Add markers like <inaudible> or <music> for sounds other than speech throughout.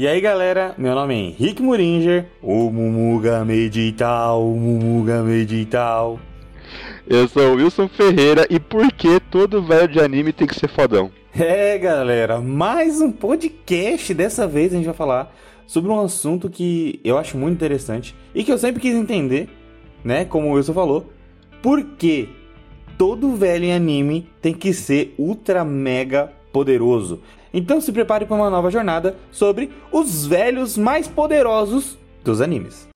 E aí galera, meu nome é Henrique Muringer, o Mumuga Medital, o Mumuga Medital. Eu sou o Wilson Ferreira e por que todo velho de anime tem que ser fodão? É galera, mais um podcast. Dessa vez a gente vai falar sobre um assunto que eu acho muito interessante e que eu sempre quis entender, né? Como o Wilson falou, por que todo velho em anime tem que ser ultra mega poderoso? Então se prepare para uma nova jornada sobre os velhos mais poderosos dos animes.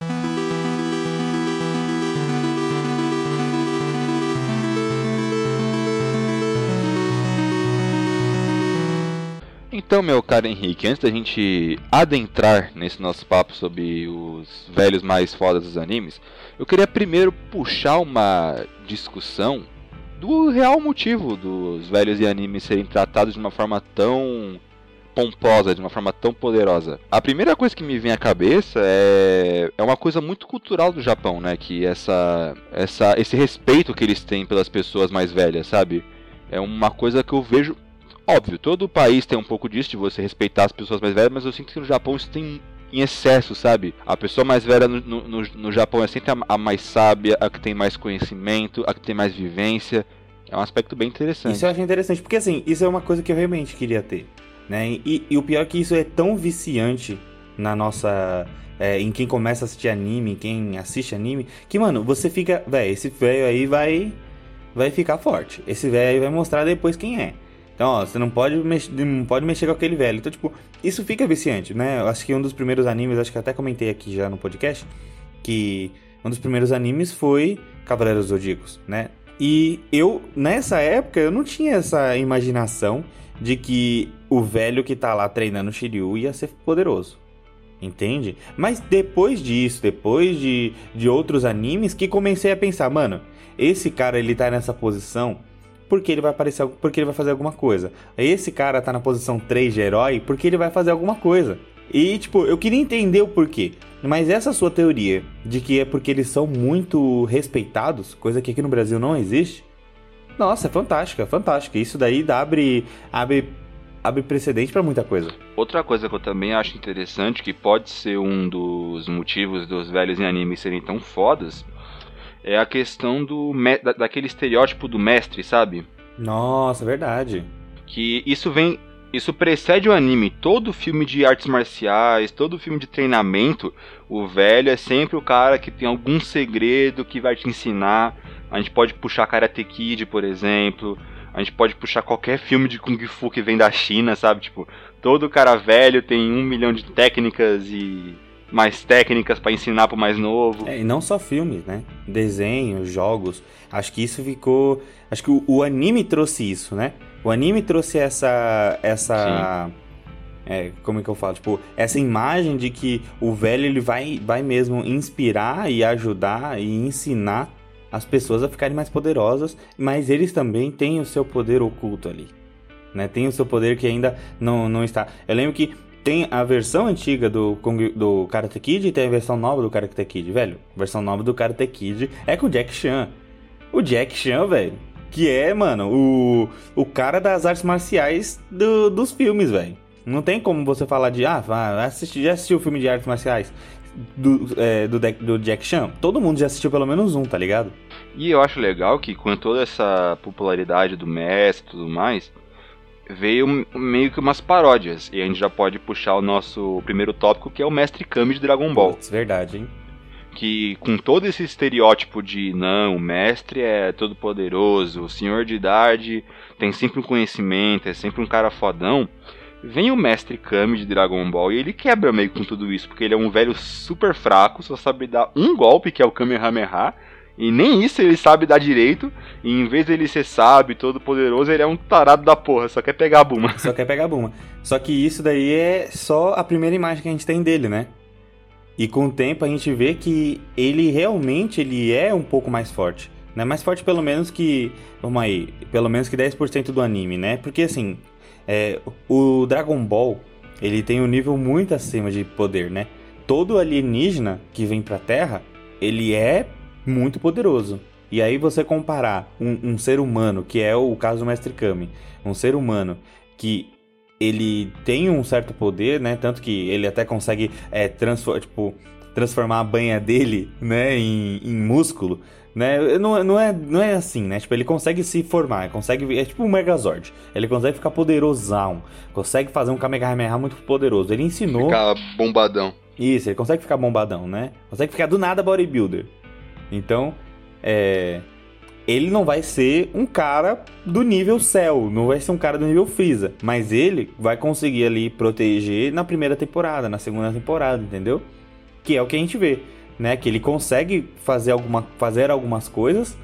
Então, meu caro Henrique, antes da gente adentrar nesse nosso papo sobre os velhos mais fodas dos animes, eu queria primeiro puxar uma discussão do real motivo dos velhos e animes serem tratados de uma forma tão pomposa, de uma forma tão poderosa. A primeira coisa que me vem à cabeça é, é uma coisa muito cultural do Japão, né? Que essa, essa, esse respeito que eles têm pelas pessoas mais velhas, sabe? É uma coisa que eu vejo. Óbvio, todo país tem um pouco disso, de você respeitar as pessoas mais velhas, mas eu sinto que no Japão isso tem em excesso, sabe? A pessoa mais velha no, no, no Japão é sempre a, a, mais sábia, a que tem mais conhecimento, a que tem mais vivência. É um aspecto bem interessante. Isso eu acho interessante, porque assim, isso é uma coisa que eu realmente queria ter. Né? E, e o pior é que isso é tão viciante na nossa. É, em quem começa a assistir anime, em quem assiste anime, que, mano, você fica. Véi, esse velho aí vai. Vai ficar forte. Esse velho aí vai mostrar depois quem é. Então, ó, você não pode, mexer, não pode mexer com aquele velho. Então, tipo, isso fica viciante, né? Eu acho que um dos primeiros animes, acho que até comentei aqui já no podcast, que um dos primeiros animes foi Cavaleiros Zodíacos, né? E eu, nessa época, eu não tinha essa imaginação de que o velho que tá lá treinando Shiryu ia ser poderoso. Entende? Mas depois disso, depois de, de outros animes, que comecei a pensar, mano, esse cara ele tá nessa posição porque ele vai aparecer, porque ele vai fazer alguma coisa. Esse cara tá na posição 3 de herói porque ele vai fazer alguma coisa. E, tipo, eu queria entender o porquê. Mas essa sua teoria de que é porque eles são muito respeitados, coisa que aqui no Brasil não existe, nossa, é fantástica, é fantástica. Isso daí abre, abre, abre precedente para muita coisa. Outra coisa que eu também acho interessante, que pode ser um dos motivos dos velhos em anime serem tão fodas, é a questão do da, daquele estereótipo do mestre, sabe? Nossa, verdade. Que isso vem isso precede o anime. Todo filme de artes marciais, todo filme de treinamento, o velho é sempre o cara que tem algum segredo que vai te ensinar. A gente pode puxar Karate Kid, por exemplo. A gente pode puxar qualquer filme de Kung Fu que vem da China, sabe? Tipo, todo cara velho tem um milhão de técnicas e mais técnicas para ensinar pro mais novo. É, e não só filmes, né? Desenhos, jogos. Acho que isso ficou. Acho que o, o anime trouxe isso, né? O anime trouxe essa. essa. É, como é que eu falo? Tipo, essa imagem de que o velho ele vai, vai mesmo inspirar e ajudar e ensinar as pessoas a ficarem mais poderosas, mas eles também têm o seu poder oculto ali. Né? Tem o seu poder que ainda não, não está. Eu lembro que tem a versão antiga do, do Karate Kid e tem a versão nova do Karate Kid, velho. A versão nova do Karate Kid é com o Jack Chan. O Jack Chan, velho, que é, mano, o, o cara das artes marciais do, dos filmes, velho. Não tem como você falar de, ah, assisti, já assistiu o filme de artes marciais do, é, do, do Jack Chan? Todo mundo já assistiu pelo menos um, tá ligado? E eu acho legal que com toda essa popularidade do mestre e tudo mais, veio meio que umas paródias. E a gente já pode puxar o nosso primeiro tópico, que é o Mestre Kami de Dragon Ball. Putz, verdade, hein? que com todo esse estereótipo de não, o mestre é todo poderoso, o senhor de idade tem sempre um conhecimento, é sempre um cara fodão. Vem o mestre Kami de Dragon Ball e ele quebra meio com tudo isso, porque ele é um velho super fraco, só sabe dar um golpe, que é o Kamehameha, e nem isso ele sabe dar direito, e em vez dele ser sábio, todo poderoso, ele é um tarado da porra, só quer pegar a Buma. Só quer pegar a Buma. Só que isso daí é só a primeira imagem que a gente tem dele, né? E com o tempo a gente vê que ele realmente ele é um pouco mais forte. Né? Mais forte pelo menos que. Vamos aí, pelo menos que 10% do anime, né? Porque assim, é, o Dragon Ball ele tem um nível muito acima de poder, né? Todo alienígena que vem pra Terra, ele é muito poderoso. E aí você comparar um, um ser humano, que é o caso do Mestre Kami, um ser humano que ele tem um certo poder, né? Tanto que ele até consegue é, transfor tipo, transformar a banha dele, né, em, em músculo, né? Não, não, é, não é assim, né? Tipo, ele consegue se formar, consegue. É tipo um Megazord. Ele consegue ficar poderosão. Consegue fazer um Kamehameha muito poderoso. Ele ensinou. Ficar bombadão. Isso, ele consegue ficar bombadão, né? Consegue ficar do nada bodybuilder. Então, é. Ele não vai ser um cara do nível céu, não vai ser um cara do nível Freeza, mas ele vai conseguir ali proteger na primeira temporada, na segunda temporada, entendeu? Que é o que a gente vê né? Que ele consegue fazer, alguma, fazer algumas coisas,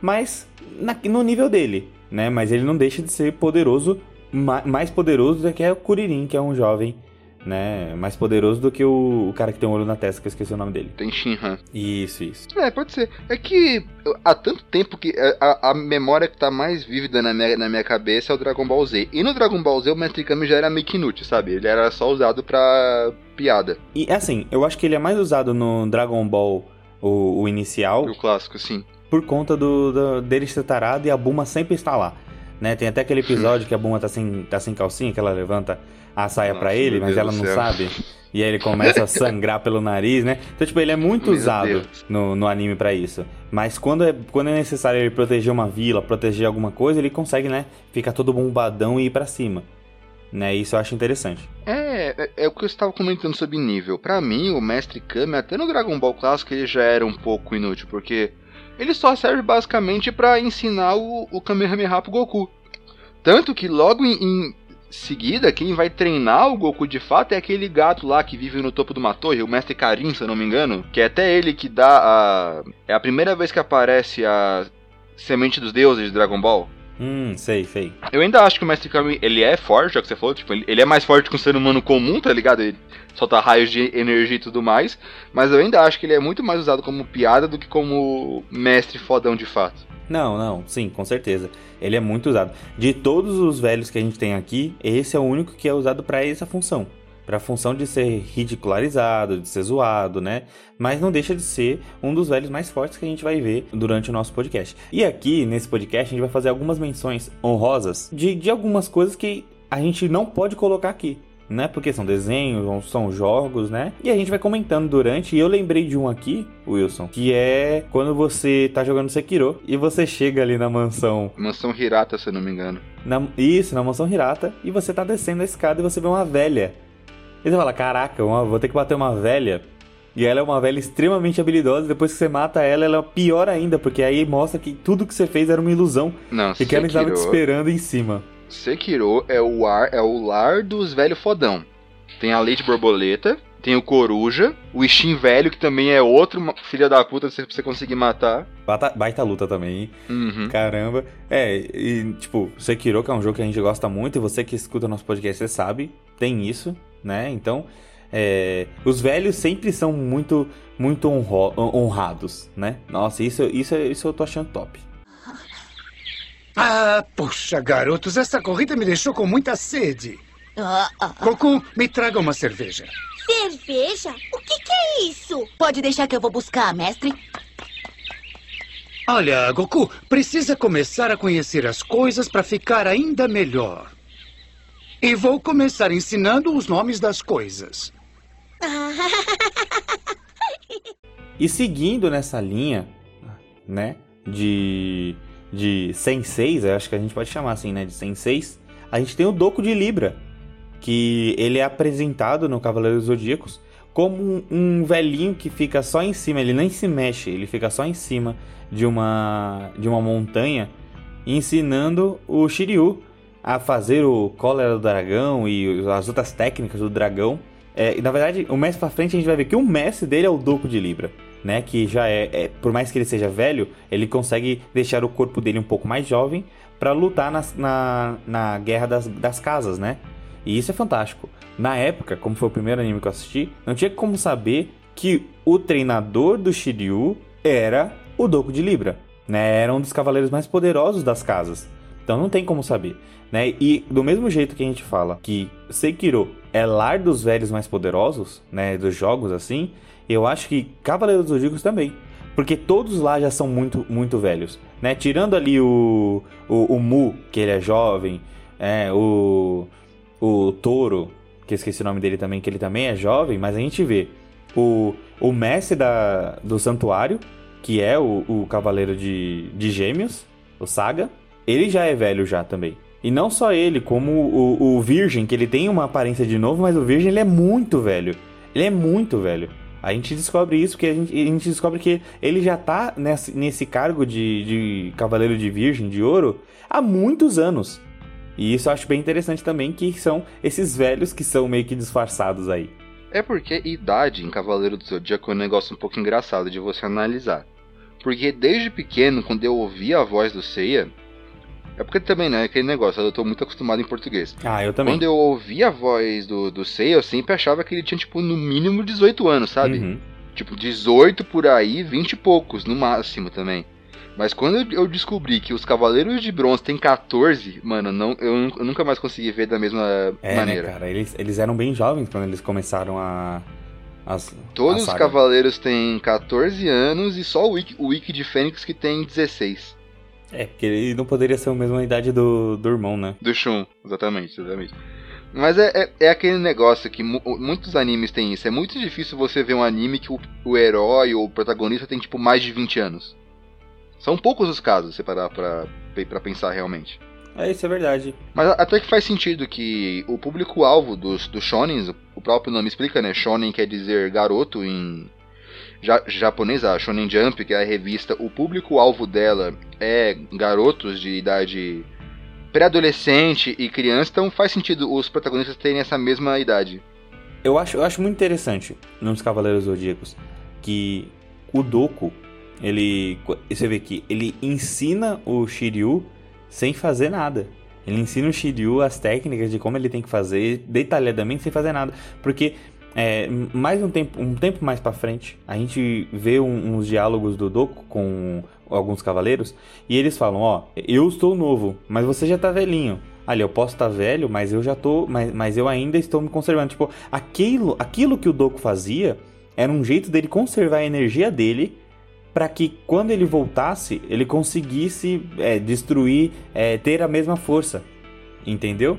mas na, no nível dele, né? Mas ele não deixa de ser poderoso, mais poderoso do que o Kuririn, que é um jovem, né? Mais poderoso do que o, o, cara que tem um olho na testa, que eu esqueci o nome dele. Tem Shinhan. Isso, isso. É, pode ser. É que há tanto tempo que a, a memória que tá mais vívida na minha, na minha cabeça é o Dragon Ball Z. E no Dragon Ball Z o Mestre Kami já era meio que inútil, sabe? Ele era só usado pra piada. E assim, eu acho que ele é mais usado no Dragon Ball, o, o inicial. O clássico, sim. Por conta do, do, dele ser tarado e a Buma sempre está lá. Né? Tem até aquele episódio que a Buma tá sem, tá sem calcinha, que ela levanta a saia para ele, mas ela não sabe. E aí ele começa a <laughs> sangrar pelo nariz, né? Então, tipo, ele é muito Meu usado no, no anime para isso. Mas quando é, quando é necessário ele proteger uma vila, proteger alguma coisa, ele consegue, né? Ficar todo bombadão e ir para cima. Né? Isso eu acho interessante. É, é, é o que eu estava comentando sobre nível. Para mim, o Mestre Kami, até no Dragon Ball Clássico, ele já era um pouco inútil, porque ele só serve basicamente para ensinar o, o Kamehameha pro Goku. Tanto que logo em, em seguida, quem vai treinar o Goku de fato é aquele gato lá que vive no topo de uma torre, o Mestre Karin, se eu não me engano, que é até ele que dá a. É a primeira vez que aparece a Semente dos Deuses de Dragon Ball. Hum, sei, sei. Eu ainda acho que o Mestre Kami, ele é forte, é o que você falou, tipo, ele, ele é mais forte que um ser humano comum, tá ligado? Ele solta raios de energia e tudo mais, mas eu ainda acho que ele é muito mais usado como piada do que como mestre fodão de fato. Não, não, sim, com certeza. Ele é muito usado. De todos os velhos que a gente tem aqui, esse é o único que é usado para essa função. Para a função de ser ridicularizado, de ser zoado, né? Mas não deixa de ser um dos velhos mais fortes que a gente vai ver durante o nosso podcast. E aqui, nesse podcast, a gente vai fazer algumas menções honrosas de, de algumas coisas que a gente não pode colocar aqui né? Porque são desenhos, são jogos, né? E a gente vai comentando durante. E eu lembrei de um aqui, Wilson, que é quando você tá jogando Sekiro e você chega ali na mansão. Mansão Hirata, se eu não me engano. Na, isso, na mansão Hirata. E você tá descendo a escada e você vê uma velha. E você fala: Caraca, uma, vou ter que bater uma velha. E ela é uma velha extremamente habilidosa. Depois que você mata ela, ela é pior ainda, porque aí mostra que tudo que você fez era uma ilusão. Não, e que ela estava te esperando em cima. Sekiro é o, ar, é o lar dos velhos fodão. Tem a Leite Borboleta, tem o Coruja, o Ishin Velho, que também é outro filha da puta pra você conseguir matar. Baita, baita luta também, hein? Uhum. Caramba. É, e tipo, Sekiro, que é um jogo que a gente gosta muito, e você que escuta nosso podcast, você sabe, tem isso, né? Então, é, os velhos sempre são muito, muito honro, honrados, né? Nossa, isso, isso, isso eu tô achando top. Ah, poxa, garotos, essa corrida me deixou com muita sede. Ah, ah. Goku, me traga uma cerveja. Cerveja? O que, que é isso? Pode deixar que eu vou buscar, mestre. Olha, Goku, precisa começar a conhecer as coisas para ficar ainda melhor. E vou começar ensinando os nomes das coisas. e seguindo nessa linha, né, de de senseis, acho que a gente pode chamar assim, né, de senseis, a gente tem o Doku de Libra, que ele é apresentado no Cavaleiro dos Zodíacos como um, um, velhinho que fica só em cima, ele nem se mexe, ele fica só em cima de uma de uma montanha ensinando o Shiryu a fazer o cólera do dragão e as outras técnicas do dragão. É, e na verdade, o mestre pra frente a gente vai ver que o mestre dele é o Doku de Libra né? Que já é, é, por mais que ele seja velho, ele consegue deixar o corpo dele um pouco mais jovem para lutar na, na, na guerra das, das casas, né? E isso é fantástico. Na época, como foi o primeiro anime que eu assisti, não tinha como saber que o treinador do Shiryu era o Doku de Libra, né? Era um dos cavaleiros mais poderosos das casas. Então não tem como saber, né? E do mesmo jeito que a gente fala que Sekiro é lar dos velhos mais poderosos, né, dos jogos assim, eu acho que Cavaleiros dos Zodíacos também. Porque todos lá já são muito, muito velhos. Né? Tirando ali o, o, o Mu, que ele é jovem, é, o, o Toro, que eu esqueci o nome dele também, que ele também é jovem, mas a gente vê o, o mestre da, do santuário, que é o, o cavaleiro de, de gêmeos, o Saga, ele já é velho já também. E não só ele, como o, o Virgem, que ele tem uma aparência de novo, mas o Virgem ele é muito velho. Ele é muito velho. A gente descobre isso, que a gente, a gente descobre que ele já tá nesse, nesse cargo de, de Cavaleiro de Virgem, de Ouro, há muitos anos. E isso eu acho bem interessante também, que são esses velhos que são meio que disfarçados aí. É porque idade em Cavaleiro do Zodíaco é um negócio um pouco engraçado de você analisar. Porque desde pequeno, quando eu ouvia a voz do Seiya, é porque também, né, aquele negócio, eu tô muito acostumado em português. Ah, eu também. Quando eu ouvia a voz do, do Seiya, eu sempre achava que ele tinha, tipo, no mínimo 18 anos, sabe? Uhum. Tipo, 18 por aí, 20 e poucos, no máximo também. Mas quando eu descobri que os Cavaleiros de Bronze têm 14, mano, não, eu, eu nunca mais consegui ver da mesma é, maneira. Né, cara, eles, eles eram bem jovens quando eles começaram a. As, Todos os Cavaleiros têm 14 anos e só o Wiki, o Wiki de Fênix que tem 16. É, porque ele não poderia ser a mesma idade do, do irmão, né? Do Shun, exatamente, exatamente. Mas é, é, é, aquele negócio que mu muitos animes têm isso. É muito difícil você ver um anime que o, o herói ou o protagonista tem, tipo, mais de 20 anos. São poucos os casos, se parar pra, pra pensar realmente. É, isso é verdade. Mas até que faz sentido que o público-alvo dos, dos shonens, o próprio nome explica, né? Shonen quer dizer garoto em ja, japonês, a Shonen Jump, que é a revista, o público-alvo dela é garotos de idade pré-adolescente e criança, então faz sentido os protagonistas terem essa mesma idade. Eu acho, eu acho muito interessante nos Cavaleiros Zodíacos que o Doku, ele. Você vê que ele ensina o Shiryu sem fazer nada. Ele ensina o Shiryu as técnicas de como ele tem que fazer detalhadamente sem fazer nada. Porque é, mais um tempo, um tempo mais para frente, a gente vê um, uns diálogos do Doku com alguns cavaleiros e eles falam: Ó, eu estou novo, mas você já tá velhinho. Ali, eu posso estar tá velho, mas eu já tô. Mas, mas eu ainda estou me conservando. Tipo, aquilo, aquilo que o Doku fazia era um jeito dele conservar a energia dele para que quando ele voltasse, ele conseguisse é, destruir, é, ter a mesma força. Entendeu?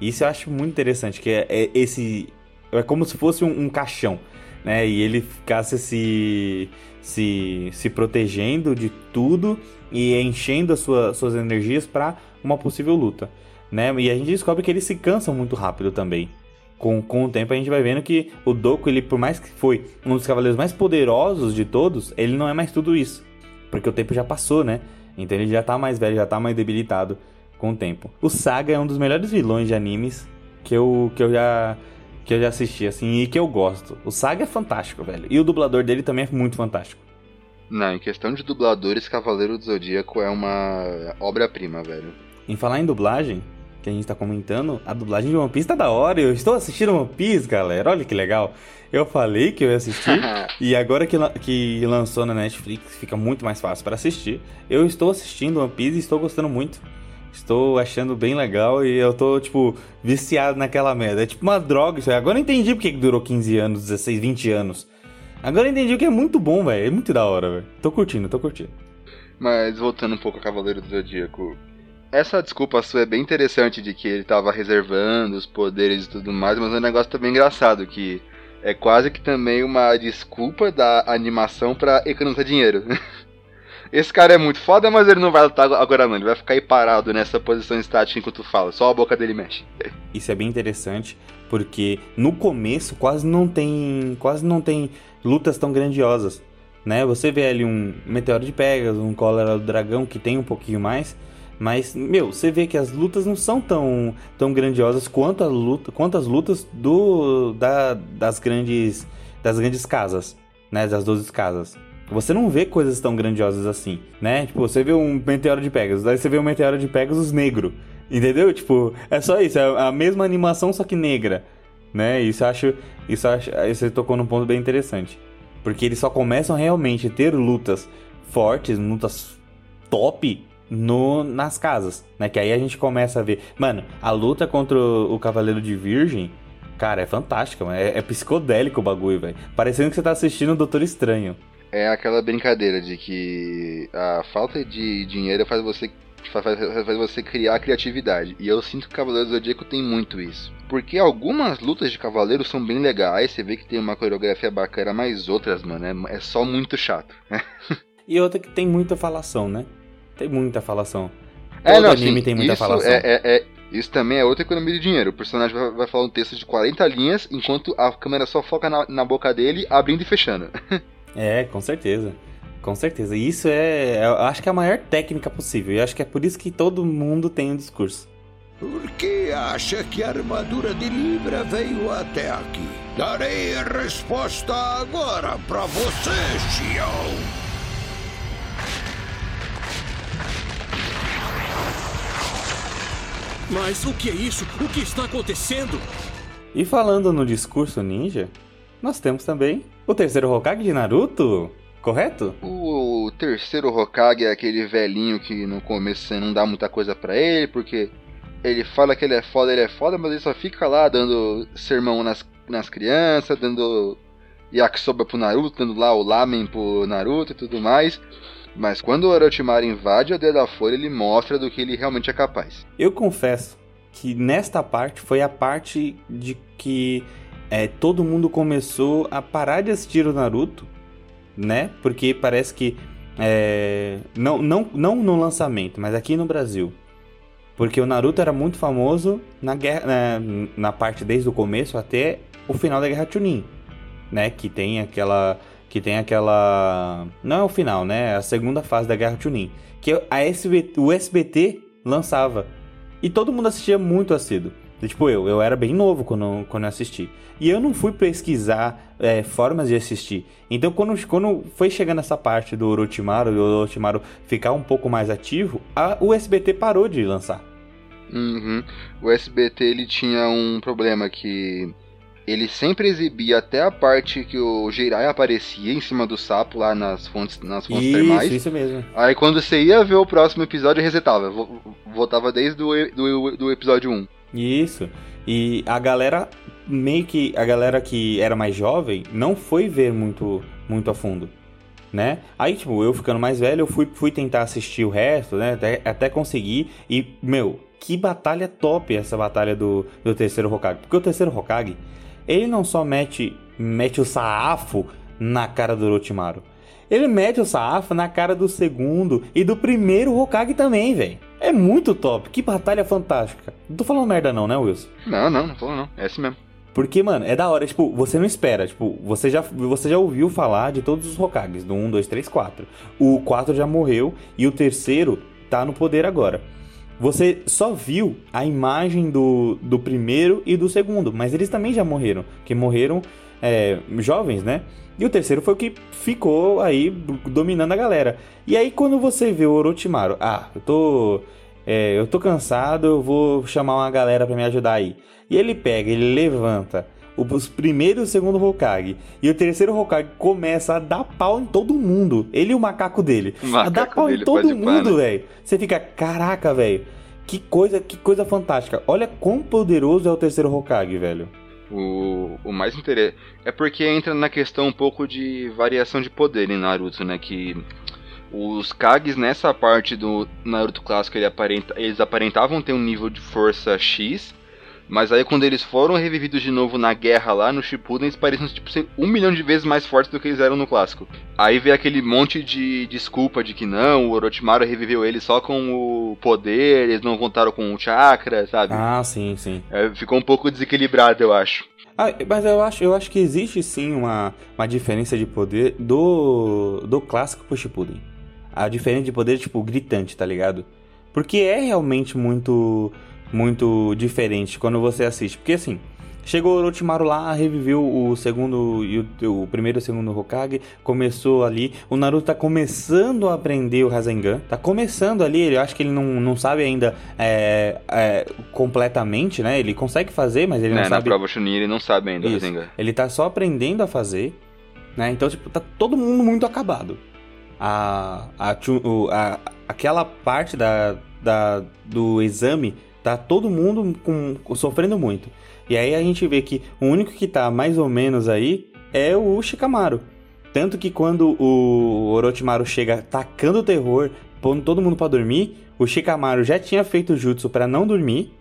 Isso eu acho muito interessante, que é, é esse. É como se fosse um, um, caixão, né? E ele ficasse se, se, se protegendo de tudo e enchendo as sua, suas energias para uma possível luta, né? E a gente descobre que eles se cansam muito rápido também com, com o tempo a gente vai vendo que o Doku, ele por mais que foi um dos cavaleiros mais poderosos de todos, ele não é mais tudo isso. Porque o tempo já passou, né? Então ele já tá mais velho, já tá mais debilitado com o tempo. O Saga é um dos melhores vilões de animes que eu, que eu já que eu já assisti assim e que eu gosto. O Saga é fantástico, velho. E o dublador dele também é muito fantástico. Não, em questão de dubladores, Cavaleiro do Zodíaco é uma obra-prima, velho. Em falar em dublagem, que a gente tá comentando, a dublagem de One Piece tá da hora. Eu estou assistindo One Piece, galera. Olha que legal. Eu falei que eu ia assistir <laughs> e agora que, que lançou na Netflix fica muito mais fácil para assistir. Eu estou assistindo One Piece e estou gostando muito. Estou achando bem legal e eu tô, tipo, viciado naquela merda. É tipo uma droga isso aí. Agora eu entendi porque durou 15 anos, 16, 20 anos. Agora eu entendi que é muito bom, velho. É muito da hora, velho. Tô curtindo, tô curtindo. Mas voltando um pouco a Cavaleiro do Zodíaco, essa desculpa sua é bem interessante de que ele tava reservando os poderes e tudo mais, mas é um negócio também engraçado que é quase que também uma desculpa da animação para economizar dinheiro. <laughs> Esse cara é muito foda, mas ele não vai lutar agora não. Ele vai ficar aí parado nessa posição estática enquanto fala. Só a boca dele mexe. <laughs> Isso é bem interessante, porque no começo quase não tem, quase não tem lutas tão grandiosas, né? Você vê ali um Meteoro de Pegasus, um Cólera do Dragão que tem um pouquinho mais, mas, meu, você vê que as lutas não são tão, tão grandiosas quanto, a luta, quanto as lutas do, da, das grandes das grandes casas, né? Das 12 casas. Você não vê coisas tão grandiosas assim, né? Tipo, você vê um meteoro de Pegasus, daí você vê um meteoro de Pegasus negro. Entendeu? Tipo, é só isso, é a mesma animação, só que negra. Né? Isso acho. Isso acho. Você tocou num ponto bem interessante. Porque eles só começam realmente a ter lutas fortes, lutas top, no, nas casas, né? Que aí a gente começa a ver. Mano, a luta contra o, Cavaleiro de Virgem, cara, é fantástica, mano. É, é psicodélico o bagulho, velho. Parecendo que você tá assistindo o Doutor Estranho. É aquela brincadeira de que a falta de dinheiro faz você faz, faz você criar criatividade. E eu sinto que o Cavaleiro do Zodíaco tem muito isso. Porque algumas lutas de cavaleiro são bem legais, você vê que tem uma coreografia bacana, mas outras, mano, é, é só muito chato. <laughs> e outra que tem muita falação, né? Tem muita falação. É, Todo não, anime sim, tem muita falação. É, é, é, isso também é outra economia de dinheiro. O personagem vai, vai, falar um texto de 40 linhas, enquanto a câmera só foca na, na boca dele, abrindo e fechando. <laughs> é, com certeza. Com certeza. E isso é, eu acho que é a maior técnica possível. E acho que é por isso que todo mundo tem um discurso. Por que acha que a armadura de Libra veio até aqui? Darei a resposta agora para você, Xiao. Mas o que é isso? O que está acontecendo? E falando no discurso ninja, nós temos também o terceiro Hokage de Naruto, correto? O terceiro Hokage é aquele velhinho que no começo você não dá muita coisa para ele, porque ele fala que ele é foda, ele é foda, mas ele só fica lá dando sermão nas, nas crianças, dando yakisoba pro Naruto, dando lá o lamen pro Naruto e tudo mais. Mas quando o Orochimaru invade a Aldeia da Folha, ele mostra do que ele realmente é capaz. Eu confesso que nesta parte foi a parte de que é, todo mundo começou a parar de assistir o Naruto, né? Porque parece que é, não, não, não no lançamento, mas aqui no Brasil. Porque o Naruto era muito famoso na, guerra, na, na parte desde o começo até o final da Guerra Chunin, né? Que tem aquela que tem aquela. Não é o final, né? É a segunda fase da Guerra Chunin. Que a SBT, o SBT lançava. E todo mundo assistia muito assíduo. Tipo, eu, eu era bem novo quando, quando eu assisti. E eu não fui pesquisar é, formas de assistir. Então, quando, quando foi chegando essa parte do Orochimaru, do Orochimaru ficar um pouco mais ativo, a, o SBT parou de lançar. Uhum. O SBT ele tinha um problema que ele sempre exibia até a parte que o Jiraiya aparecia em cima do sapo lá nas fontes, nas fontes isso, termais. Isso mesmo. Aí quando você ia ver o próximo episódio, resetava. Voltava desde o do, do episódio 1. Isso. E a galera, meio que. A galera que era mais jovem não foi ver muito, muito a fundo. Né? Aí, tipo, eu ficando mais velho, eu fui, fui tentar assistir o resto, né? Até, até conseguir. E, meu, que batalha top essa batalha do, do terceiro Hokage. Porque o terceiro Hokage ele não só mete, mete o sarrafo na cara do Orochimaru. Ele mete o sarrafo na cara do segundo e do primeiro Hokage também, velho. É muito top. Que batalha fantástica. Não tô falando merda não, né, Wilson? Não, não, não tô não. É assim mesmo. Porque, mano, é da hora. Tipo, você não espera. Tipo, você já, você já ouviu falar de todos os Hokages. Do 1, 2, 3, 4. O 4 já morreu e o terceiro tá no poder agora. Você só viu a imagem do, do primeiro e do segundo, mas eles também já morreram, que morreram é, jovens, né? E o terceiro foi o que ficou aí dominando a galera. E aí quando você vê o Orochimaru, ah, eu tô é, eu tô cansado, eu vou chamar uma galera para me ajudar aí. E ele pega, ele levanta os primeiros e o segundo Hokage. E o terceiro Hokage começa a dar pau em todo mundo. Ele e o macaco dele. O macaco a dar pau em todo mundo, velho. Você fica, caraca, velho. Que coisa, que coisa fantástica. Olha quão poderoso é o terceiro Hokage, velho. O, o mais interessante é porque entra na questão um pouco de variação de poder em Naruto, né? Que os Kages nessa parte do Naruto clássico ele aparenta, eles aparentavam ter um nível de força X mas aí quando eles foram revividos de novo na guerra lá no Shippuden, eles pareciam tipo, ser um milhão de vezes mais fortes do que eles eram no clássico. Aí vem aquele monte de desculpa de que não, o Orochimaru reviveu eles só com o poder, eles não voltaram com o chakra, sabe? Ah, sim, sim. É, ficou um pouco desequilibrado, eu acho. Ah, mas eu acho, eu acho que existe sim uma, uma diferença de poder do, do clássico pro Shippuden. A diferença de poder, tipo, gritante, tá ligado? Porque é realmente muito muito diferente quando você assiste. Porque assim, chegou o Orochimaru lá, reviveu o segundo e o, o, primeiro e o segundo Hokage, começou ali. O Naruto tá começando a aprender o Rasengan, tá começando ali. Ele acho que ele não, não sabe ainda é, é, completamente, né? Ele consegue fazer, mas ele não é, sabe. Na prova Chunin ele não sabe ainda o Rasengan. Ele tá só aprendendo a fazer, né? Então tipo tá todo mundo muito acabado. A, a, a aquela parte da, da do exame Tá todo mundo com, sofrendo muito. E aí a gente vê que o único que tá mais ou menos aí é o Shikamaru. Tanto que quando o Orochimaru chega tacando o terror, pondo todo mundo pra dormir. O Shikamaru já tinha feito o jutsu pra não dormir.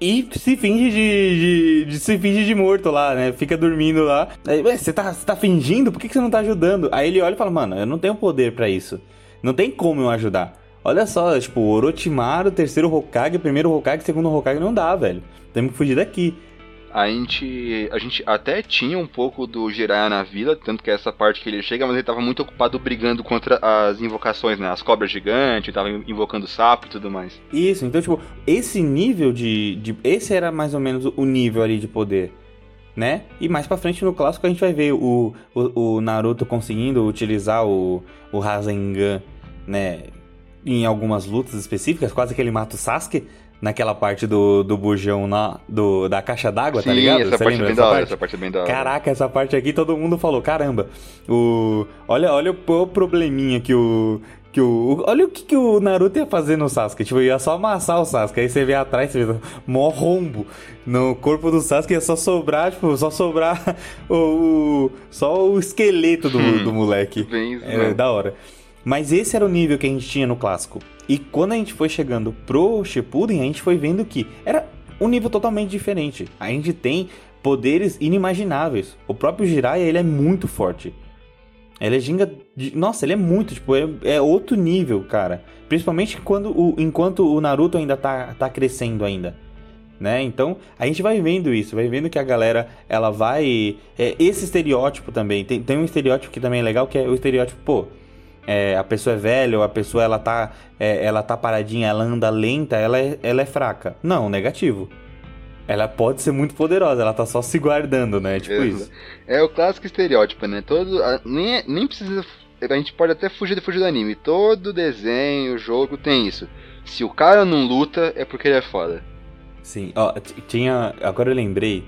E se finge de, de, de- se finge de morto lá, né? Fica dormindo lá. Aí, "Ué, você tá, tá fingindo? Por que, que você não tá ajudando? Aí ele olha e fala, mano, eu não tenho poder pra isso. Não tem como eu ajudar. Olha só, tipo, Orochimaru, terceiro Hokage, primeiro Hokage, segundo Hokage, não dá, velho. Temos que fugir daqui. A gente, a gente até tinha um pouco do Jiraiya na vila, tanto que essa parte que ele chega, mas ele tava muito ocupado brigando contra as invocações, né? As cobras gigantes, tava invocando sapo e tudo mais. Isso, então, tipo, esse nível de, de. Esse era mais ou menos o nível ali de poder, né? E mais pra frente no clássico a gente vai ver o, o, o Naruto conseguindo utilizar o, o Rasengan, né? Em algumas lutas específicas, quase que ele mata o Sasuke naquela parte do, do bujão na, do, da caixa d'água, tá ligado? essa Você parte é bem dessa da hora, parte? essa parte é bem da hora. Caraca, essa parte aqui todo mundo falou, caramba, o olha, olha o, o probleminha que o que o olha o que, que o Naruto ia fazer no Sasuke, tipo, ia só amassar o Sasuke, aí você vê atrás, você vê mó rombo no corpo do Sasuke ia só sobrar, tipo, só sobrar <laughs> o, o- só o esqueleto do, Hum, do moleque. Bem É mesmo. da hora. Mas esse era o nível que a gente tinha no clássico. E quando a gente foi chegando pro Shippuden, a gente foi vendo que era um nível totalmente diferente. A gente tem poderes inimagináveis. O próprio Jiraiya, ele é muito forte. Ele é ginga... Nossa, ele é muito, tipo, é, é outro nível, cara. Principalmente quando o, enquanto o Naruto ainda tá, tá crescendo ainda. Né? Então, a gente vai vendo isso, vai vendo que a galera, ela vai... é, esse estereótipo também, tem, tem um estereótipo que também é legal, que é o estereótipo, pô... é, a pessoa é velha, ou a pessoa ela tá, é, ela tá paradinha, ela anda lenta, ela é, ela é fraca. Não, negativo. Ela pode ser muito poderosa, ela tá só se guardando, né? Tipo Exato. isso. É o clássico estereótipo, né? Todo, nem, é- nem precisa. A gente pode até fugir, fugir do anime. Todo desenho, jogo tem isso. Se o cara não luta, é porque ele é foda. Sim, ó, tinha. Agora eu lembrei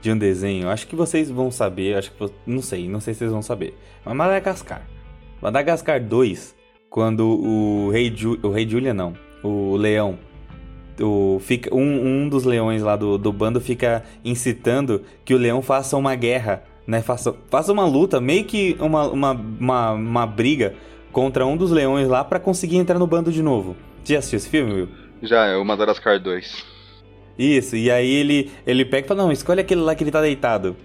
de um desenho, acho que vocês vão saber, acho que. Não sei, não sei se vocês vão saber. Mas Madagascar. Madagascar 2, quando o Rei, Ju, o Rei Julia, não, o Leão. O, fica, um, um dos leões lá do, do bando fica incitando que o leão faça uma guerra, né? Faça, faça uma luta, meio que uma, uma, uma, uma briga contra um dos leões lá pra conseguir entrar no bando de novo. Você já assistiu esse filme, Will? Já é o Madagascar 2. Isso, e aí ele, ele pega e fala, não, escolhe aquele lá que ele tá deitado.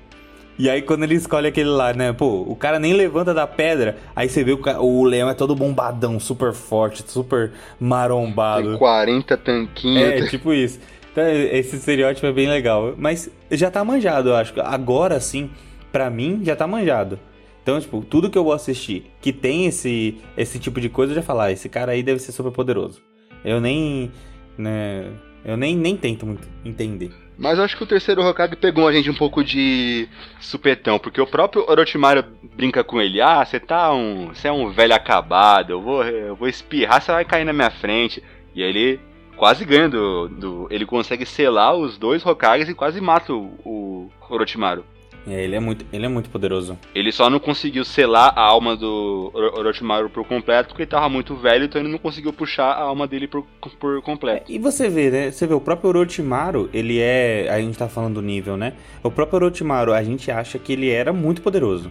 E aí quando ele escolhe aquele lá, né, pô, o cara nem levanta da pedra, aí você vê o, ca- o leão é todo bombadão, super forte, super Tem marombado. 40 tanquinhos. É, tipo isso. Então esse estereótipo é bem legal, mas já tá manjado, eu acho. Agora sim, pra mim, já tá manjado. Então, tipo, tudo que eu vou assistir que tem esse, esse tipo de coisa, eu já falar, ah, esse cara aí deve ser super poderoso. Eu nem, né, eu nem, nem tento muito entender. Mas eu acho que o terceiro Hokage pegou a gente um pouco de supetão, porque o próprio Orochimaru brinca com ele, ah, você tá um. Você é um velho acabado, eu vou, eu vou espirrar, você vai cair na minha frente. E aí ele quase ganha do, do- Ele consegue selar os dois Hokages e quase mata o, o Orochimaru. É, ele é muito, ele é muito poderoso. Ele só não conseguiu selar a alma do Oro- Orochimaru por completo, porque ele tava muito velho, então ele não conseguiu puxar a alma dele por, por completo. E você vê, né? Você vê, o próprio Orochimaru, ele é. A gente tá falando do nível, né? O próprio Orochimaru, a gente acha que ele era muito poderoso.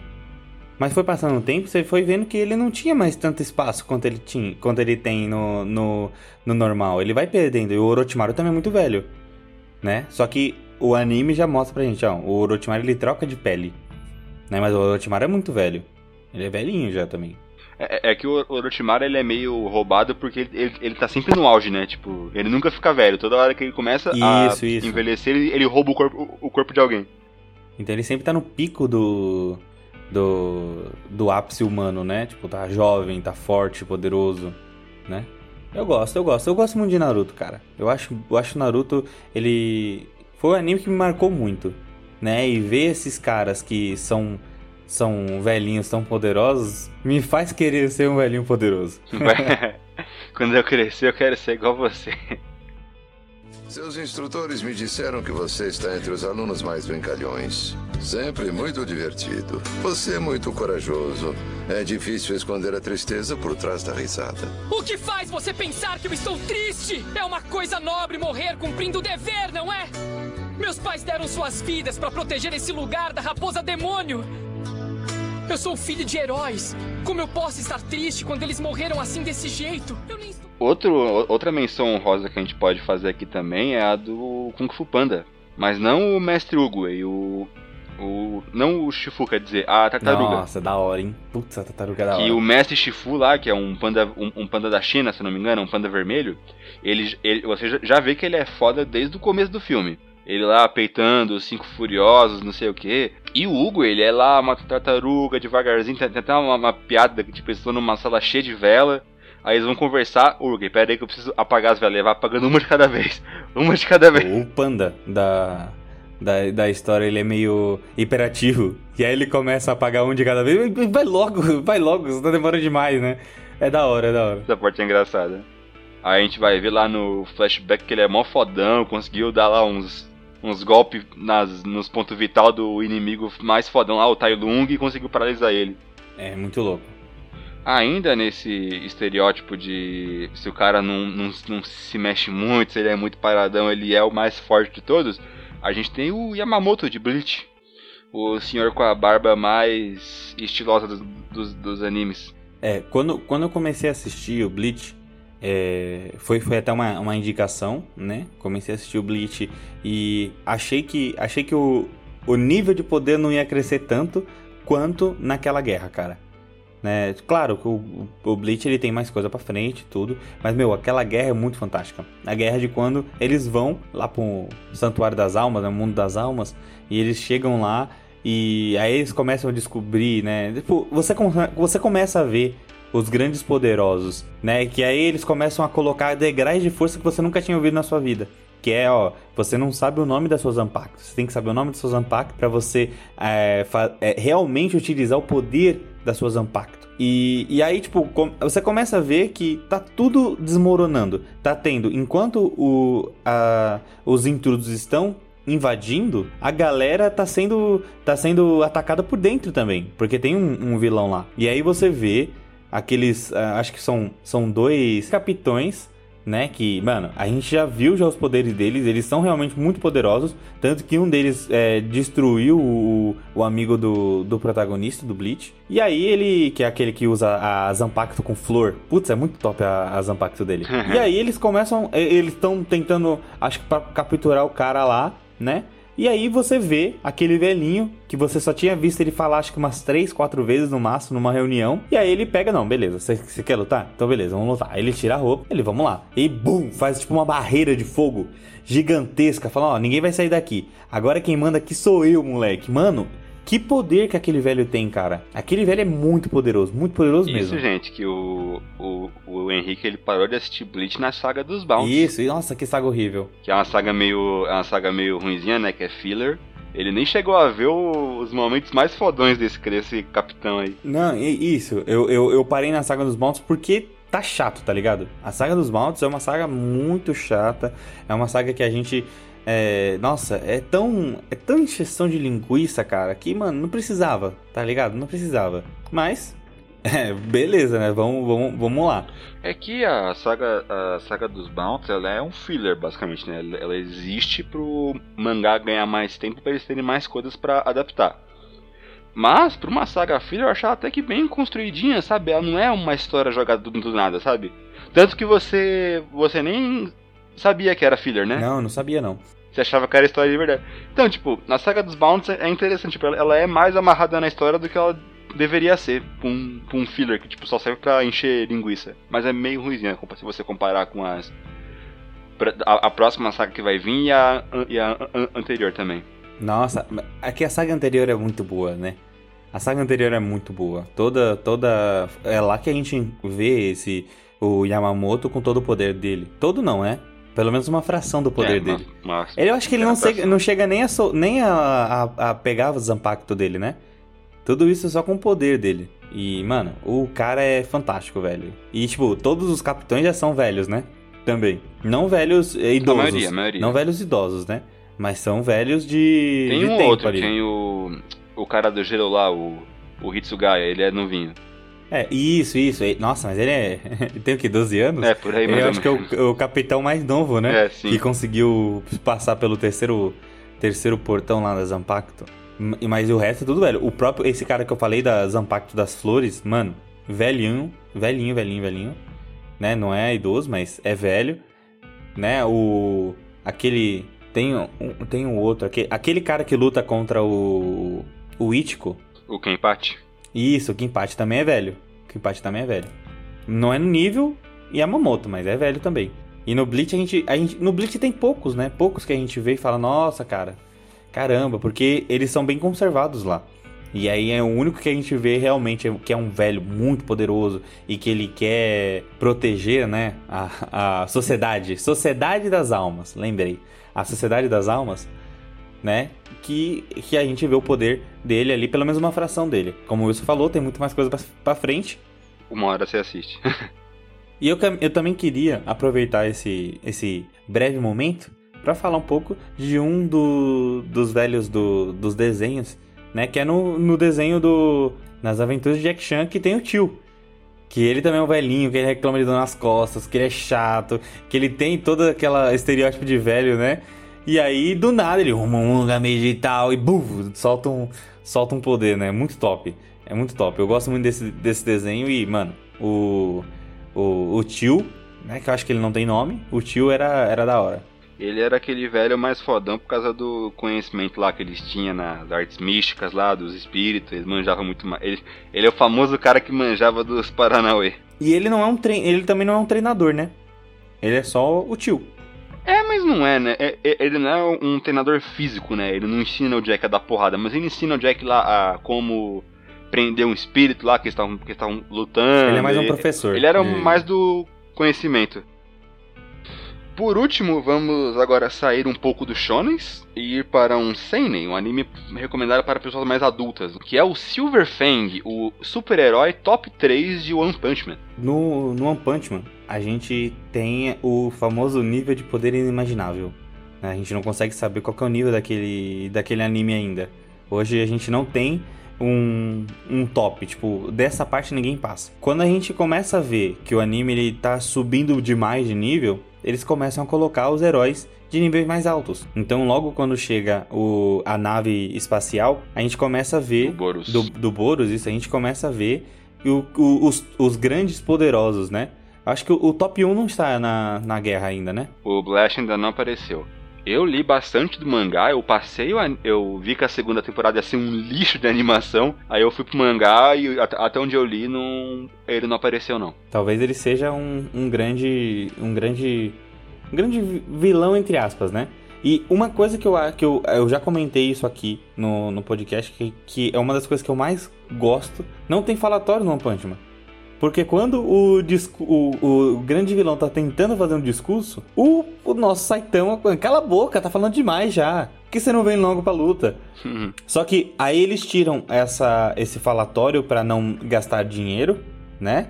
Mas foi passando o tempo, você foi vendo que ele não tinha mais tanto espaço quanto ele tinha, quanto ele tem no, no, no normal. Ele vai perdendo. E o Orochimaru também é muito velho, né? Só que o anime já mostra pra gente, ó, o Orochimaru ele troca de pele, né? Mas o Orochimaru é muito velho. Ele é velhinho já também. É, é que o Orochimaru ele é meio roubado porque ele, ele, ele tá sempre no auge, né? Tipo, ele nunca fica velho. Toda hora que ele começa Isso, a isso. envelhecer, ele, ele rouba o corpo, o corpo de alguém. Então ele sempre tá no pico do. do. do ápice humano, né? Tipo, tá jovem, tá forte, poderoso, né? Eu gosto, eu gosto. Eu gosto muito de Naruto, cara. Eu acho, eu acho Naruto, ele. Foi um anime que me marcou muito, né? E ver esses caras que são. são velhinhos tão poderosos, me faz querer ser um velhinho poderoso. <laughs> Quando eu crescer, eu quero ser igual você. Seus instrutores me disseram que você está entre os alunos mais brincalhões. Sempre muito divertido. Você é muito corajoso. É difícil esconder a tristeza por trás da risada. O que faz você pensar que eu estou triste? É uma coisa nobre morrer cumprindo o dever, não é? Meus pais deram suas vidas para proteger esse lugar da raposa demônio. Eu sou filho de heróis. Como eu posso estar triste quando eles morreram assim desse jeito? Eu nem estou... Outro, outra menção honrosa que a gente pode fazer aqui também é a do Kung Fu Panda. Mas não o Mestre Hugo e o. o não o Shifu, quer dizer, a tartaruga. Nossa, da hora, hein? Putz, a tartaruga é da Que hora. o Mestre Shifu lá, que é um panda, um, um panda da China, se eu não me engano, um panda vermelho, ele, ele- você já- já vê que ele é foda desde o começo do filme. Ele lá peitando os cinco furiosos, não sei o que. E o Hugo, ele é lá uma tartaruga devagarzinho, tem, até uma, uma piada que tipo, eles estão numa sala cheia de vela. Aí eles vão conversar, Hugo, pera aí que eu preciso apagar as velas, ele vai apagando uma de cada vez. <laughs> Uma de cada vez. O panda da, da, da história, ele é meio hiperativo. E aí ele começa a apagar um de cada vez. Vai logo, <laughs> vai logo, você tá demorando demais, né? É da hora, é da hora. Essa parte é engraçada. Aí a gente vai ver lá no flashback que ele é mó fodão, conseguiu dar lá uns, uns golpes nas, nos pontos vital do inimigo mais fodão lá, o Tai Lung, e conseguiu paralisar ele. É muito louco. Ainda nesse estereótipo de se o cara não, não, não se mexe muito, se ele é muito paradão, ele é o mais forte de todos, a gente tem o Yamamoto de Bleach. O senhor com a barba mais estilosa dos, dos, dos animes. É, quando, quando eu comecei a assistir o Bleach, é, foi, foi até uma, uma indicação, né? Comecei a assistir o Bleach e achei que, achei que o, o nível de poder não ia crescer tanto quanto naquela guerra, cara. Né? Claro que o, o Bleach ele tem mais coisa pra frente tudo, mas meu, aquela guerra é muito fantástica. A guerra de quando eles vão lá pro Santuário das Almas, né, o mundo das almas, e eles chegam lá e aí eles começam a descobrir, né? Tipo, você, você começa a ver os grandes poderosos, né? Que aí eles começam a colocar degraus de força que você nunca tinha ouvido na sua vida. Que é, ó, você não sabe o nome das suas Zanpakuto. Você tem que saber o nome das suas Zanpakuto pra você é, é, realmente utilizar o poder das suas Zanpakuto. E, e aí, tipo, você começa a ver que tá tudo desmoronando. Tá tendo, enquanto o, a- os intrusos estão invadindo, a galera tá sendo, tá sendo atacada por dentro também. Porque tem um, um vilão lá. E aí você vê aqueles. ah, acho que são, são dois capitões. Né, que, mano, a gente já viu já os poderes deles, eles são realmente muito poderosos. Tanto que um deles é, destruiu o, o amigo do, do protagonista, do Bleach. E aí ele, que é aquele que usa a Zampacto com flor. Putz, é muito top a, a Zampacto dele. <laughs> e aí eles começam, eles estão tentando, acho que pra capturar o cara lá, né? E aí você vê aquele velhinho que você só tinha visto ele falar acho que umas 3, 4 vezes no máximo numa reunião. E aí ele pega, não, beleza, você, quer lutar? Então beleza, vamos lutar. Aí ele tira a roupa, ele, vamos lá. E bum, faz tipo uma barreira de fogo gigantesca, fala, ó, ninguém vai sair daqui. Agora quem manda aqui sou eu, moleque. Mano, que poder que aquele velho tem, cara. Aquele velho é muito poderoso, muito poderoso Isso, mesmo. gente, que o, o, o Henrique ele parou de assistir Bleach na saga dos Bounce. Isso, e nossa, que saga horrível. Que é uma saga meio. É uma saga meio ruinzinha, né? Que é filler. Ele nem chegou a ver os momentos mais fodões desse, desse capitão aí. Não, isso. Eu, eu, eu parei na saga dos Mounts porque tá chato, tá ligado? A saga dos Mounts é uma saga muito chata. É uma saga que a gente. É, nossa, é tão. É tão encheção de linguiça, cara, que, mano, não precisava, tá ligado? Não precisava. Mas. <laughs> É, beleza, né? Vamos, vamos, vamos lá. É que a saga, a saga dos Bounce ela é um filler, basicamente, né? Ela, existe pro mangá ganhar mais tempo pra eles terem mais coisas pra adaptar. Mas, pra uma saga filler, eu achava até que bem construidinha, sabe? Ela não é uma história jogada do, do nada, sabe? Tanto que você. você nem sabia que era filler, né? Não, não sabia não. Você achava que era história de verdade. Então, tipo, na saga dos Bounce é interessante, tipo, ela, é mais amarrada na história do que ela deveria ser pra um, pra um filler que tipo, só serve pra encher linguiça. Mas é meio ruimzinha se você comparar com as. A, a próxima saga que vai vir e a, e a an- anterior também. Nossa, aqui a saga anterior é muito boa, né? A saga anterior é muito boa. Toda, toda. É lá que a gente vê esse. O Yamamoto com todo o poder dele. Todo não, né? Pelo menos uma fração do poder É, dele. uma- uma- Ele, eu acho que ele não, chega, não chega nem, a, nem a, a, a pegar o Zampacto dele, né? Tudo isso só com o poder dele. E, mano, o cara é fantástico, velho. E, tipo, todos os capitães já são velhos, né? Também. Não velhos idosos. maioria, a maioria. Não velhos idosos, né? Mas são velhos de. Tem de um outro, ali. tem o. O cara do gelo lá, o. O Hitsugaya, ele é novinho. É, isso, isso. Nossa, mas ele é. <laughs> ele tem o quê? 12 anos? É, por aí mais eu acho que é o, o capitão mais novo, né? É, sim. Que conseguiu passar pelo terceiro, terceiro portão lá da Zampacto. Mas o resto é tudo velho. O próprio, esse cara que eu falei da Zampacto das Flores, mano, velhinho, velhinho, velhinho, velhinho. Né? Não é idoso, mas é velho. Né? O. Aquele. Tem um, tem um outro. Aquele, aquele cara que luta contra o. O Ichigo. O Kenpachi. Isso, o Kimpachi também é velho. O Kimpachi também é velho. Não é no nível Yamamoto, mas é velho também. E no Bleach a gente, a gente. No Bleach tem poucos, né? Poucos que a gente vê e fala, nossa, cara. Caramba, porque eles são bem conservados lá. E aí é o único que a gente vê realmente que é um velho muito poderoso e que ele quer proteger, né? A, a sociedade. Sociedade das almas, lembrei. A sociedade das almas, né? Que, que a gente vê o poder dele ali, pelo menos uma fração dele. Como o Wilson falou, tem muito mais coisa pra, frente. Uma hora você assiste. <laughs> E eu, eu também queria aproveitar esse, esse breve momento para falar um pouco de um do- dos velhos do- dos desenhos, né? Que é no, no desenho do Nas Aventuras de Jack Chan, que tem o tio. Que ele também é um velhinho, que ele reclama de dor nas costas, que ele é chato, que ele tem todo aquele estereótipo de velho, né? E aí, do nada, ele uma unga e tal, e buf, solta um, solta um poder, né? Muito top. É muito top. Eu gosto muito desse, desse desenho e, mano, o, o, o tio, né? Que eu acho que ele não tem nome, o tio era, era da hora. Ele era aquele velho mais fodão por causa do conhecimento lá que eles tinham nas artes místicas lá, dos espíritos, eles manjavam muito mais. Ele, ele é o famoso cara que manjava dos Paranauê. E ele não é um trein... ele também não é um treinador, né? Ele é só o tio. É, mas não é, né? É- é- ele não é um treinador físico, né? Ele não ensina o Jack a dar porrada, mas ele ensina o Jack lá a como prender um espírito lá que eles estavam que eles estavam lutando. Ele é mais um professor. Ele era mais do conhecimento. Por último, vamos agora sair um pouco do shonens e ir para um seinen, um anime recomendado para pessoas mais adultas, que é o Silver Fang, o super-herói top 3 de One Punch Man. No, no One Punch Man, a gente tem o famoso nível de poder inimaginável. né? A gente não consegue saber qual é o nível daquele, daquele anime ainda. Hoje a gente não tem um, um top, tipo, dessa parte ninguém passa. Quando a gente começa a ver que o anime ele tá subindo demais de nível, eles começam a colocar os heróis de níveis mais altos. Então, logo quando chega o, a nave espacial, a gente começa a ver O Boros. do, do Boros, isso, a gente começa a ver o- o- os, os grandes poderosos, né? Acho que o, o top 1 não está na, na guerra ainda, né? O Blash ainda não apareceu. Eu li bastante do mangá, eu passei, eu vi que a segunda temporada ia ser um lixo de animação, aí eu fui pro mangá e at- até onde eu li, não, ele não apareceu não. Talvez ele seja um, um grande. um grande. um grande vi- vilão, entre aspas, né? E uma coisa que eu, que eu, eu já comentei isso aqui no, no podcast, que, que é uma das coisas que eu mais gosto. Não tem falatório no One Punch Man. Porque quando o, o, o grande vilão tá tentando fazer um discurso, o, o nosso Saitama, cala a boca, tá falando demais já. Por que você não vem logo pra luta? Só que aí eles tiram essa, esse falatório pra não gastar dinheiro, né?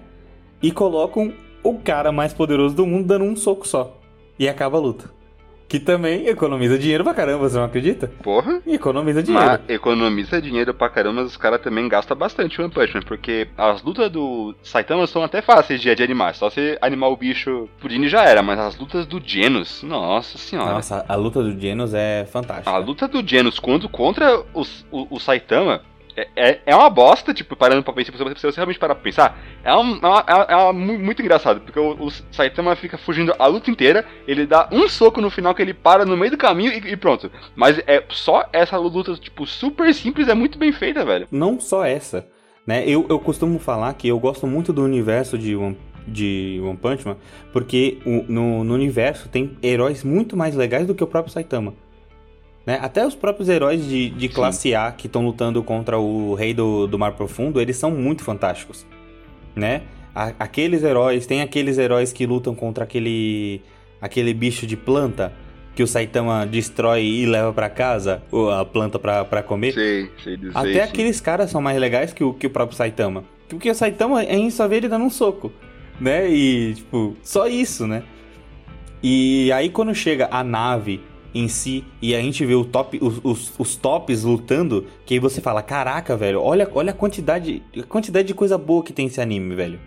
E colocam o cara mais poderoso do mundo dando um soco só. E acaba a luta. Que também economiza dinheiro pra caramba, você não acredita? Porra! E economiza dinheiro. Mas economiza dinheiro pra caramba, mas os caras também gastam bastante o One Punch Man, porque as lutas do Saitama são até fáceis de, de animar, só você animar o bicho Purini já era, mas as lutas do Genos, nossa senhora. Nossa, a luta do Genos é fantástica. A luta do Genos quando contra os- o, o Saitama é, é, é uma bosta, tipo, parando pra pensar, se você, realmente parar pra pensar, é, um- é, uma- é, é uma mu- muito engraçado, porque o, o Saitama fica fugindo a luta inteira, ele dá um soco no final que ele para no meio do caminho e, e pronto. Mas é só essa luta, tipo, super simples, é muito bem feita, velho. Não só essa, né? Eu, eu costumo falar que eu gosto muito do universo de One, de One Punch Man, porque o- no, no universo tem heróis muito mais legais do que o próprio Saitama. Né? Até os próprios heróis de, de classe A que estão lutando contra o Rei do, do Mar Profundo, eles são muito fantásticos. Né? A- aqueles heróis, tem aqueles heróis que lutam contra aquele, aquele bicho de planta que o Saitama destrói e leva pra casa, ou a planta pra, pra comer. Sei, sei dizer. Até sim. aqueles caras são mais legais que o, que o próprio Saitama. Porque o Saitama, a gente só vê ele dando um soco, né? E, tipo, só isso, né? E aí quando chega a nave em si e a gente vê o top, os, os, os tops lutando, que aí você fala, caraca, velho, olha, olha a quantidade, a quantidade de coisa boa que tem esse anime, velho.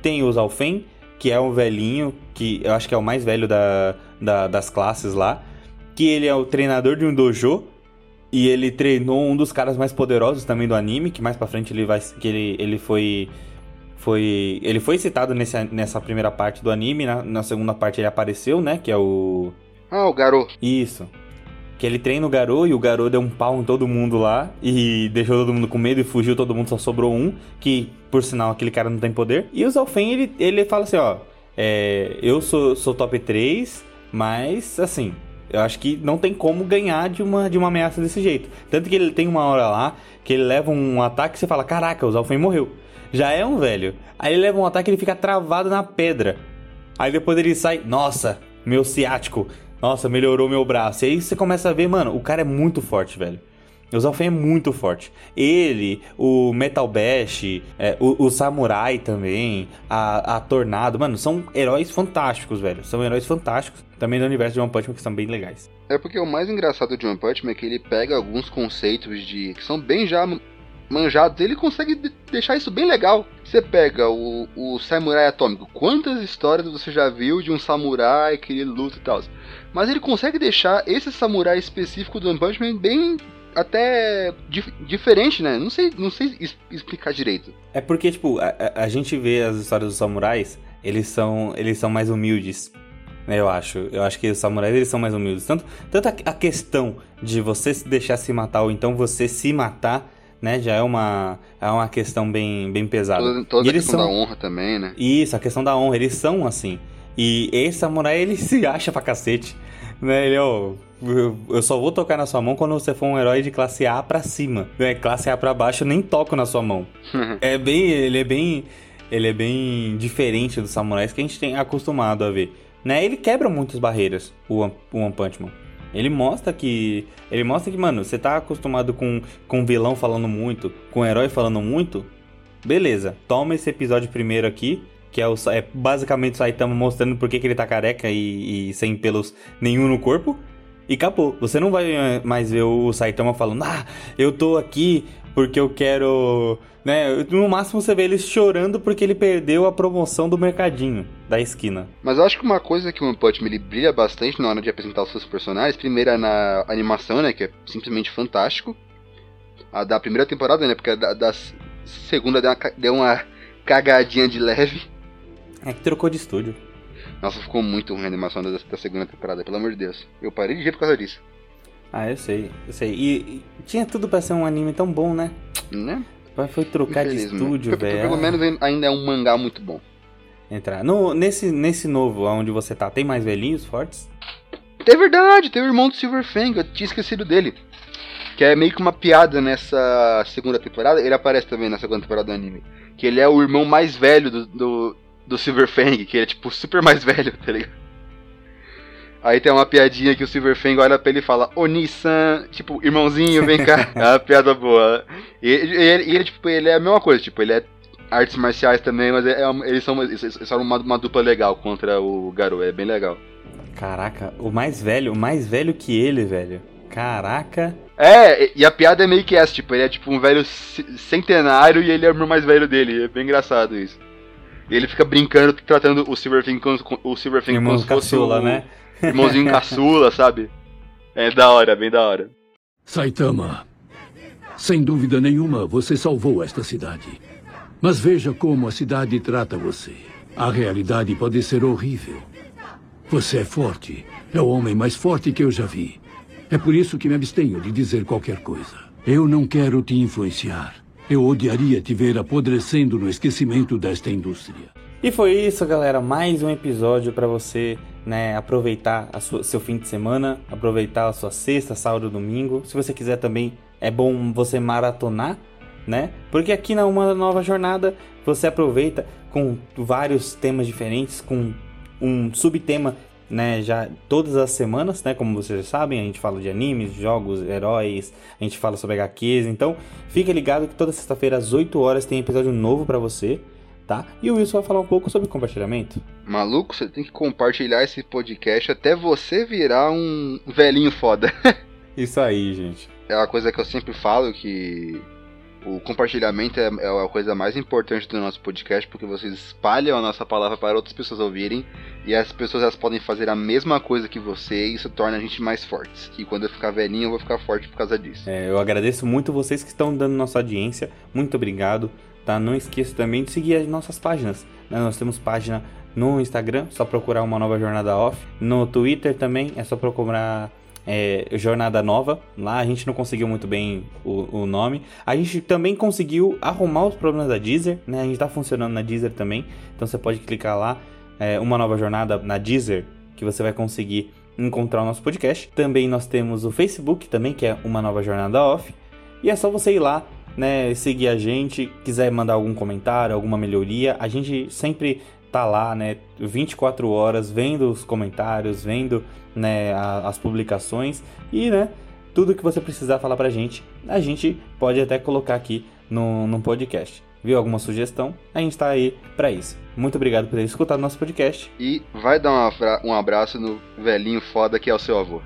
Tem o Zalfen, que é um velhinho, que eu acho que é o mais velho da, da- das classes lá, que ele é o treinador de um dojo, E ele treinou um dos caras mais poderosos também do anime, que mais pra frente ele vai. que ele, ele foi. Foi. Ele foi citado nesse, nessa primeira parte do anime, na, na segunda parte ele apareceu, né? Que é o. Ah, o Garou. Isso. Que ele treina o Garou e o Garou deu um pau em todo mundo lá e deixou todo mundo com medo e fugiu, todo mundo só sobrou um, que por sinal aquele cara não tem poder. E o Zalfen ele, ele fala assim: ó, é, eu sou, sou top 3, mas assim, eu acho que não tem como ganhar de uma, de uma ameaça desse jeito. Tanto que ele tem uma hora lá que ele leva um ataque e você fala: caraca, o Zalfen morreu. Já é um velho. Aí ele leva um ataque e ele fica travado na pedra. Aí depois ele sai, nossa, meu ciático. Nossa, melhorou meu braço. E aí você começa a ver, mano, o cara é muito forte, velho. O Zalfen é muito forte. Ele, o Metal Bash, é, o, o, Samurai também, a, a Tornado, mano, são heróis fantásticos, velho. São heróis fantásticos. Também do universo de One Punch Man que são bem legais. É porque o mais engraçado de One Punch Man é que ele pega alguns conceitos de que são bem já manjados, ele consegue deixar isso bem legal. Você pega o, o Samurai Atômico, quantas histórias você já viu de um samurai que ele luta e tal? Mas ele consegue deixar esse samurai específico do One Punch Man bem até dif diferente, né? Não sei, não sei explicar direito. É porque, tipo, a, a, gente vê as histórias dos samurais, eles são, eles são mais humildes. Né, eu acho. Eu acho que os samurais eles são mais humildes. Tanto, tanto a, a questão de você se deixar se matar ou então você se matar né? Já é uma, é uma questão bem, bem pesada. Toda, toda a questão são... da honra também, né? Isso, a questão da honra. Eles são assim. E esse samurai, ele se acha pra cacete. Né? Ele, ó, eu só vou tocar na sua mão quando você for um herói de classe A pra cima. Né? Classe A pra baixo, eu nem toco na sua mão. é bem, ele é bem, ele é bem diferente dos samurais que a gente tem acostumado a ver. Né? Ele quebra muitas barreiras, o One Punch Man. Ele mostra que. Ele mostra que, mano, você tá acostumado com, com vilão falando muito, com herói falando muito. Beleza, toma esse episódio primeiro aqui, que é, o, é basicamente o Saitama mostrando por que, que ele tá careca e, e sem pelos nenhum no corpo. E acabou. Você não vai eh, mais ver o Saitama falando, ah, eu tô aqui porque eu quero. Né? No máximo você vê ele chorando porque ele perdeu a promoção do mercadinho da esquina. Mas eu acho que uma coisa que o One Punch ele brilha bastante na hora de apresentar os seus personagens, primeiro é na animação, né, que é simplesmente fantástico. A da primeira temporada, né, porque a da, da segunda deu uma, deu uma cagadinha de leve. É que trocou de estúdio. Nossa, ficou muito ruim a animação da, da segunda temporada, pelo amor de Deus. Eu parei de ver por causa disso. Ah, eu sei, eu sei. E, e tinha tudo para ser um anime tão bom, né? Né? Mas foi trocar de estúdio, velho. Pelo menos ainda é um mangá muito bom. Entrar. No, nesse, nesse novo, onde você tá, tem mais velhinhos fortes? É verdade, tem o irmão do Silver Fang, eu tinha esquecido dele. Que é meio que uma piada nessa segunda temporada. Ele aparece também na segunda temporada do anime. Que ele é o irmão mais velho do, do, do Silver Fang, que ele é tipo super mais <laughs> velho, tá ligado? Aí tem uma piadinha que o Silverfang olha pra ele e fala, Oni-san, tipo, irmãozinho, vem cá. <laughs> é uma piada boa. E, ele, ele, tipo, ele é a mesma coisa, tipo, ele é artes marciais também, mas é, é, eles são, eles são uma, uma, dupla legal contra o Garou, é bem legal. Caraca, o mais velho, o mais velho que ele, velho. Caraca. É, e a piada é meio que essa, tipo, ele é tipo um velho centenário e ele é o mais velho dele, é bem engraçado isso. E ele fica brincando, tratando o Silverfang como, o Silverfang como se fosse o, né? Irmãozinho caçula, sabe? É da hora, bem da hora. Saitama, sem dúvida nenhuma, você salvou esta cidade. Mas veja como a cidade trata você. A realidade pode ser horrível. Você é forte. É o homem mais forte que eu já vi. É por isso que me abstenho de dizer qualquer coisa. Eu não quero te influenciar. Eu odiaria te ver apodrecendo no esquecimento desta indústria. E foi isso, galera. Mais um episódio para você né, aproveitar sua, seu fim de semana, aproveitar a sua sexta, sábado, domingo. Se você quiser também, é bom você maratonar, né? Porque aqui na Uma Nova Jornada você aproveita com vários temas diferentes, com um subtema, né, já todas as semanas, né, como vocês sabem, a gente fala de animes, jogos, heróis, a gente fala sobre HQs, então fica ligado que toda sexta-feira às 8 horas tem episódio novo para você tá? E o Wilson vai falar um pouco sobre compartilhamento. Maluco, você tem que compartilhar esse podcast até você virar um velhinho foda. <laughs> Isso aí, gente. É uma coisa que eu sempre falo que O compartilhamento é, é a coisa mais importante do nosso podcast, porque vocês espalham a nossa palavra para outras pessoas ouvirem, e as pessoas elas podem fazer a mesma coisa que você, e isso torna a gente mais fortes. E quando eu ficar velhinho, eu vou ficar forte por causa disso. É, eu agradeço muito vocês que estão dando nossa audiência, muito obrigado. Tá? Não esqueça também de seguir as nossas páginas. Né? Nós temos página no Instagram, só procurar uma nova jornada off. No Twitter também é só procurar é, Jornada Nova. Lá a gente não conseguiu muito bem o, o, nome. A gente também conseguiu arrumar os problemas da Deezer, né? A gente tá funcionando na Deezer também. Então você pode clicar lá, é, Uma Nova Jornada na Deezer, que você vai conseguir encontrar o nosso podcast. Também nós temos o Facebook também, que é Uma Nova Jornada Off. E é só você ir lá, né, seguir a gente, quiser mandar algum comentário, alguma melhoria, a gente sempre tá lá, né, 24 horas vendo os comentários, vendo, né, a, as publicações e, né, tudo que você precisar falar pra gente, a gente pode até colocar aqui no, no podcast. Viu alguma sugestão? A gente tá aí para isso. Muito obrigado por ter escutado nosso podcast. E vai dar um abraço no velhinho foda que é o seu avô.